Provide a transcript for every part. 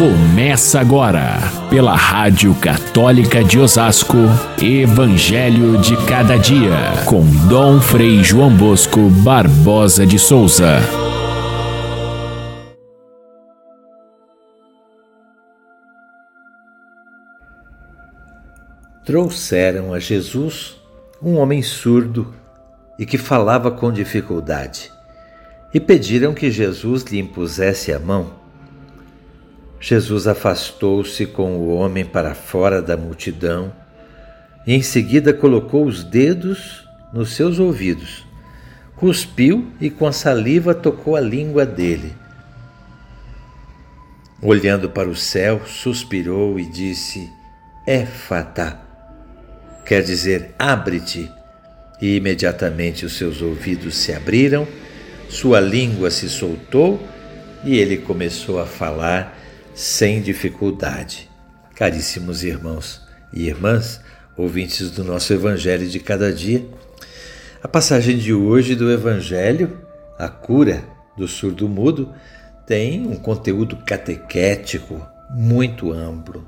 Começa agora, pela Rádio Católica de Osasco, Evangelho de Cada Dia, com Dom Frei João Bosco Barbosa de Souza. Trouxeram a Jesus um homem surdo e que falava com dificuldade, e pediram que Jesus lhe impusesse a mão. Jesus afastou-se com o homem para fora da multidão e em seguida colocou os dedos nos seus ouvidos, cuspiu e com a saliva tocou a língua dele. Olhando para o céu, suspirou e disse: Éfata, quer dizer, abre-te. E imediatamente os seus ouvidos se abriram, sua língua se soltou e ele começou a falar sem dificuldade. Caríssimos irmãos e irmãs, ouvintes do nosso Evangelho de cada dia, a passagem de hoje do Evangelho, a cura do surdo-mudo, tem um conteúdo catequético muito amplo.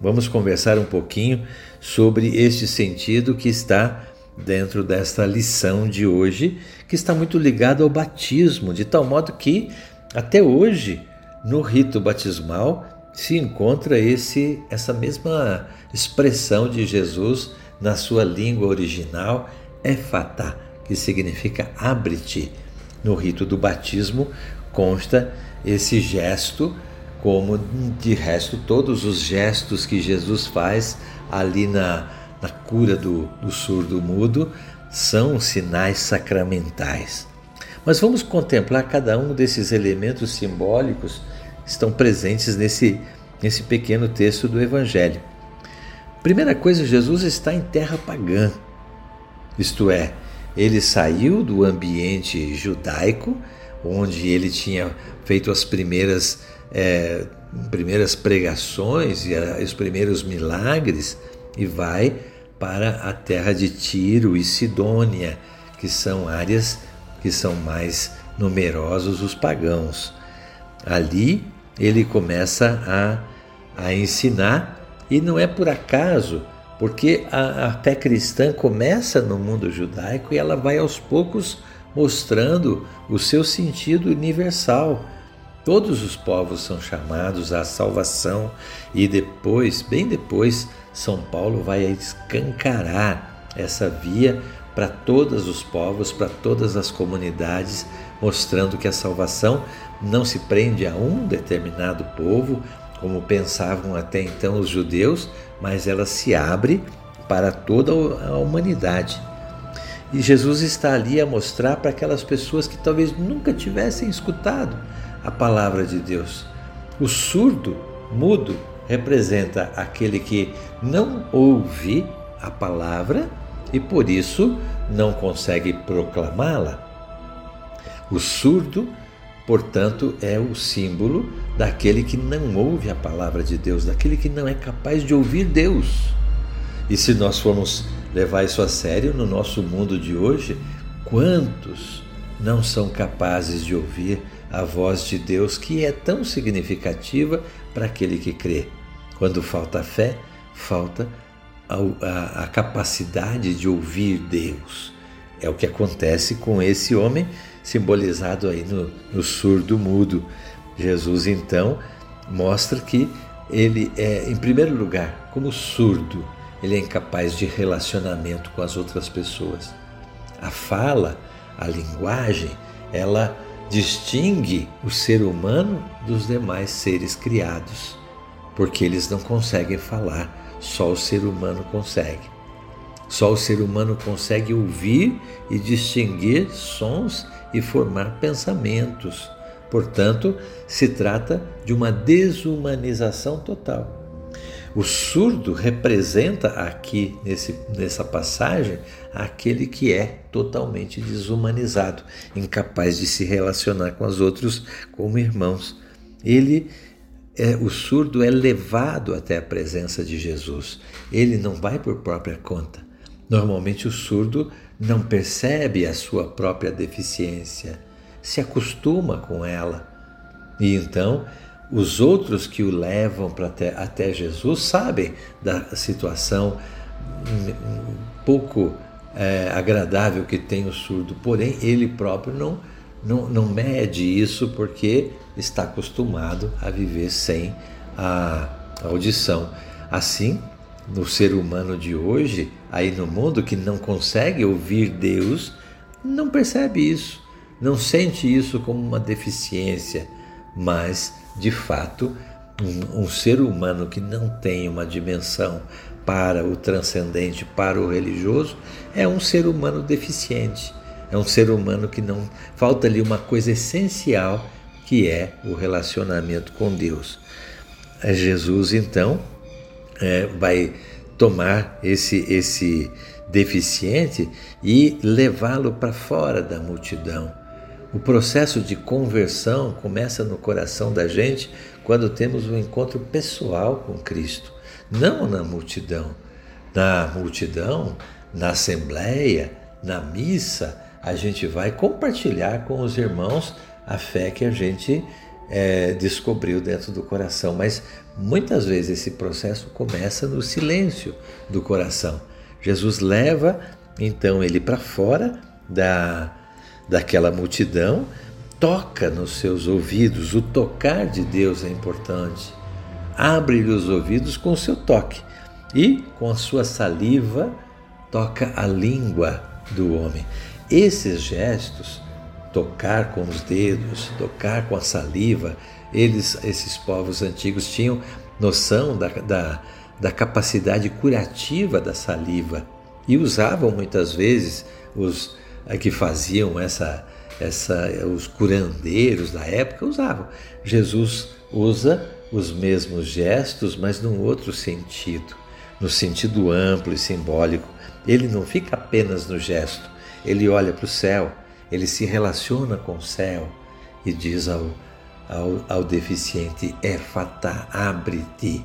Vamos conversar um pouquinho sobre este sentido que está dentro desta lição de hoje, que está muito ligado ao batismo, de tal modo que até hoje no rito batismal se encontra esse essa mesma expressão de Jesus na sua língua original, efatá, que significa abre-te. No rito do batismo consta esse gesto, como de resto todos os gestos que Jesus faz ali na, na cura do, do surdo mudo são sinais sacramentais. Mas vamos contemplar cada um desses elementos simbólicos estão presentes nesse, nesse pequeno texto do Evangelho. Primeira coisa, Jesus está em terra pagã, isto é, ele saiu do ambiente judaico, onde ele tinha feito as primeiras, é, primeiras pregações e os primeiros milagres, e vai para a terra de Tiro e Sidônia, que são áreas que são mais numerosos os pagãos. Ali ele começa a, a ensinar, e não é por acaso, porque a, a fé cristã começa no mundo judaico e ela vai aos poucos mostrando o seu sentido universal. Todos os povos são chamados à salvação e depois, bem depois, São Paulo vai escancarar essa via para todos os povos, para todas as comunidades, mostrando que a salvação não se prende a um determinado povo, como pensavam até então os judeus, mas ela se abre para toda a humanidade. E Jesus está ali a mostrar para aquelas pessoas que talvez nunca tivessem escutado a palavra de Deus. O surdo, mudo, representa aquele que não ouve a palavra e por isso não consegue proclamá-la. O surdo Portanto, é o símbolo daquele que não ouve a palavra de Deus, daquele que não é capaz de ouvir Deus. E se nós formos levar isso a sério no nosso mundo de hoje, quantos não são capazes de ouvir a voz de Deus que é tão significativa para aquele que crê? Quando falta fé, falta a, a, a capacidade de ouvir Deus. É o que acontece com esse homem simbolizado aí no, no surdo mudo. Jesus então mostra que ele é, em primeiro lugar, como surdo, ele é incapaz de relacionamento com as outras pessoas. A fala, a linguagem, ela distingue o ser humano dos demais seres criados, porque eles não conseguem falar, só o ser humano consegue. Só o ser humano consegue ouvir e distinguir sons e formar pensamentos. Portanto, se trata de uma desumanização total. O surdo representa aqui nesse, nessa passagem aquele que é totalmente desumanizado, incapaz de se relacionar com os outros como irmãos. Ele é, o surdo é levado até a presença de Jesus. Ele não vai por própria conta. Normalmente o surdo não percebe a sua própria deficiência, se acostuma com ela. E então os outros que o levam até, até Jesus sabem da situação pouco é, agradável que tem o surdo, porém ele próprio não, não, não mede isso porque está acostumado a viver sem a audição. Assim, no ser humano de hoje, aí no mundo que não consegue ouvir Deus, não percebe isso, não sente isso como uma deficiência, mas de fato, um, um ser humano que não tem uma dimensão para o transcendente, para o religioso, é um ser humano deficiente. É um ser humano que não falta ali uma coisa essencial que é o relacionamento com Deus. É Jesus então é, vai tomar esse esse deficiente e levá-lo para fora da multidão. O processo de conversão começa no coração da gente quando temos um encontro pessoal com Cristo não na multidão. Na multidão, na assembleia, na missa, a gente vai compartilhar com os irmãos a fé que a gente é, descobriu dentro do coração. Mas muitas vezes esse processo começa no silêncio do coração. Jesus leva então ele para fora da, daquela multidão, toca nos seus ouvidos. O tocar de Deus é importante abre-lhe os ouvidos com o seu toque e, com a sua saliva, toca a língua do homem. Esses gestos, tocar com os dedos, tocar com a saliva, eles, esses povos antigos tinham noção da, da, da capacidade curativa da saliva e usavam muitas vezes os eh, que faziam essa, essa, os curandeiros da época usavam. Jesus usa os mesmos gestos, mas num outro sentido, no sentido amplo e simbólico. Ele não fica apenas no gesto, ele olha para o céu, ele se relaciona com o céu e diz ao, ao, ao deficiente: Éfata, abre-te.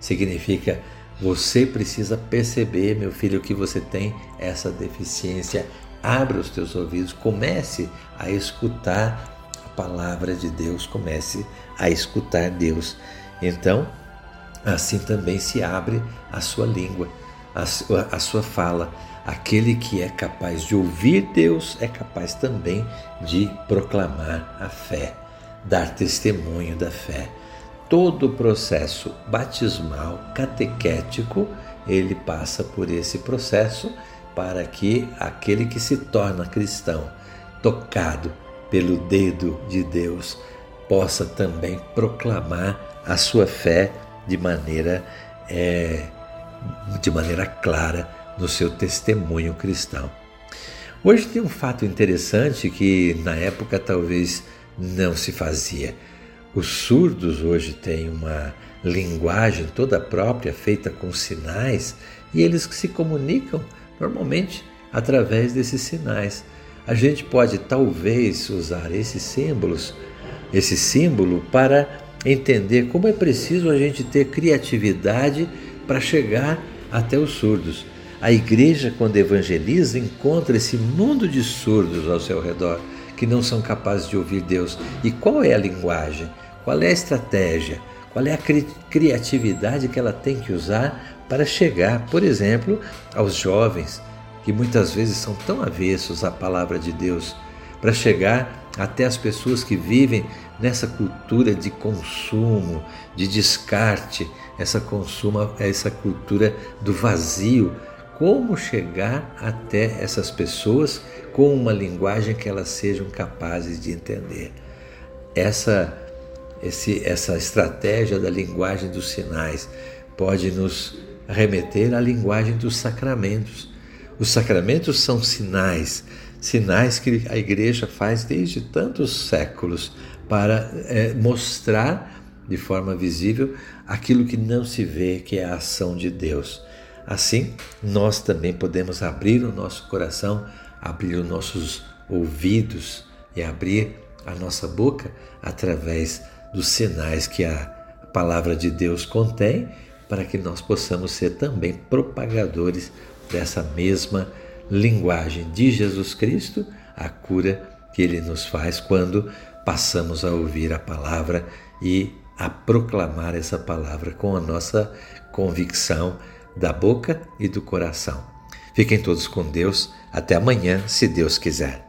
Significa, você precisa perceber, meu filho, que você tem essa deficiência. Abra os teus ouvidos, comece a escutar palavra de Deus, comece a escutar Deus. Então, assim também se abre a sua língua, a sua, a sua fala. Aquele que é capaz de ouvir Deus é capaz também de proclamar a fé, dar testemunho da fé. Todo o processo batismal, catequético, ele passa por esse processo para que aquele que se torna cristão, tocado pelo dedo de Deus, possa também proclamar a sua fé de maneira, é, de maneira clara no seu testemunho cristão. Hoje tem um fato interessante que na época talvez não se fazia. Os surdos hoje têm uma linguagem toda própria, feita com sinais, e eles se comunicam normalmente através desses sinais a gente pode talvez usar esses símbolos, esse símbolo para entender como é preciso a gente ter criatividade para chegar até os surdos. A igreja, quando evangeliza, encontra esse mundo de surdos ao seu redor que não são capazes de ouvir Deus. E qual é a linguagem? Qual é a estratégia? Qual é a cri criatividade que ela tem que usar para chegar, por exemplo, aos jovens, que muitas vezes são tão avessos à palavra de Deus, para chegar até as pessoas que vivem nessa cultura de consumo, de descarte, essa consuma, essa cultura do vazio. Como chegar até essas pessoas com uma linguagem que elas sejam capazes de entender? Essa esse, essa estratégia da linguagem dos sinais pode nos remeter à linguagem dos sacramentos. Os sacramentos são sinais, sinais que a igreja faz desde tantos séculos para é, mostrar de forma visível aquilo que não se vê, que é a ação de Deus. Assim, nós também podemos abrir o nosso coração, abrir os nossos ouvidos e abrir a nossa boca através dos sinais que a palavra de Deus contém, para que nós possamos ser também propagadores dessa mesma linguagem de Jesus Cristo, a cura que ele nos faz quando passamos a ouvir a palavra e a proclamar essa palavra com a nossa convicção da boca e do coração. Fiquem todos com Deus. Até amanhã, se Deus quiser.